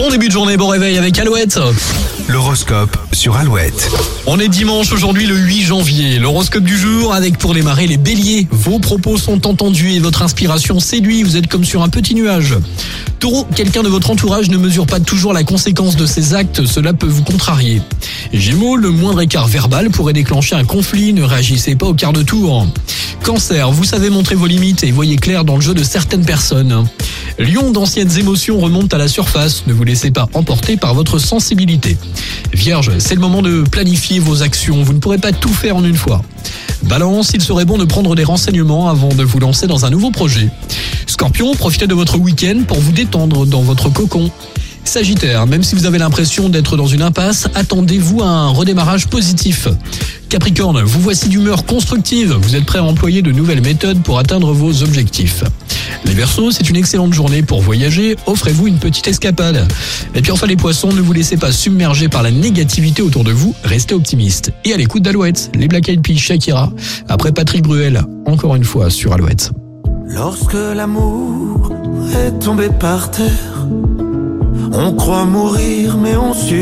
Bon début de journée, bon réveil avec Alouette. L'horoscope sur Alouette. On est dimanche aujourd'hui le 8 janvier. L'horoscope du jour avec pour les marées les béliers. Vos propos sont entendus et votre inspiration séduit. Vous êtes comme sur un petit nuage. Taureau, quelqu'un de votre entourage ne mesure pas toujours la conséquence de ses actes. Cela peut vous contrarier. Gémeaux, le moindre écart verbal pourrait déclencher un conflit. Ne réagissez pas au quart de tour. Cancer, vous savez montrer vos limites et voyez clair dans le jeu de certaines personnes. Lion, d'anciennes émotions remontent à la surface. Ne vous laissez pas emporter par votre sensibilité. Vierge, c'est le moment de planifier vos actions. Vous ne pourrez pas tout faire en une fois. Balance, il serait bon de prendre des renseignements avant de vous lancer dans un nouveau projet. Scorpion, profitez de votre week-end pour vous détendre dans votre cocon. Sagittaire, même si vous avez l'impression d'être dans une impasse, attendez-vous à un redémarrage positif. Capricorne, vous voici d'humeur constructive, vous êtes prêt à employer de nouvelles méthodes pour atteindre vos objectifs. Les Verseaux, c'est une excellente journée pour voyager, offrez-vous une petite escapade. Et puis enfin les Poissons, ne vous laissez pas submerger par la négativité autour de vous, restez optimiste. Et à l'écoute d'Alouette, les Black Eyed Peas, Shakira, après Patrick Bruel, encore une fois sur Alouette. Lorsque l'amour est tombé par terre, on croit mourir mais on suit.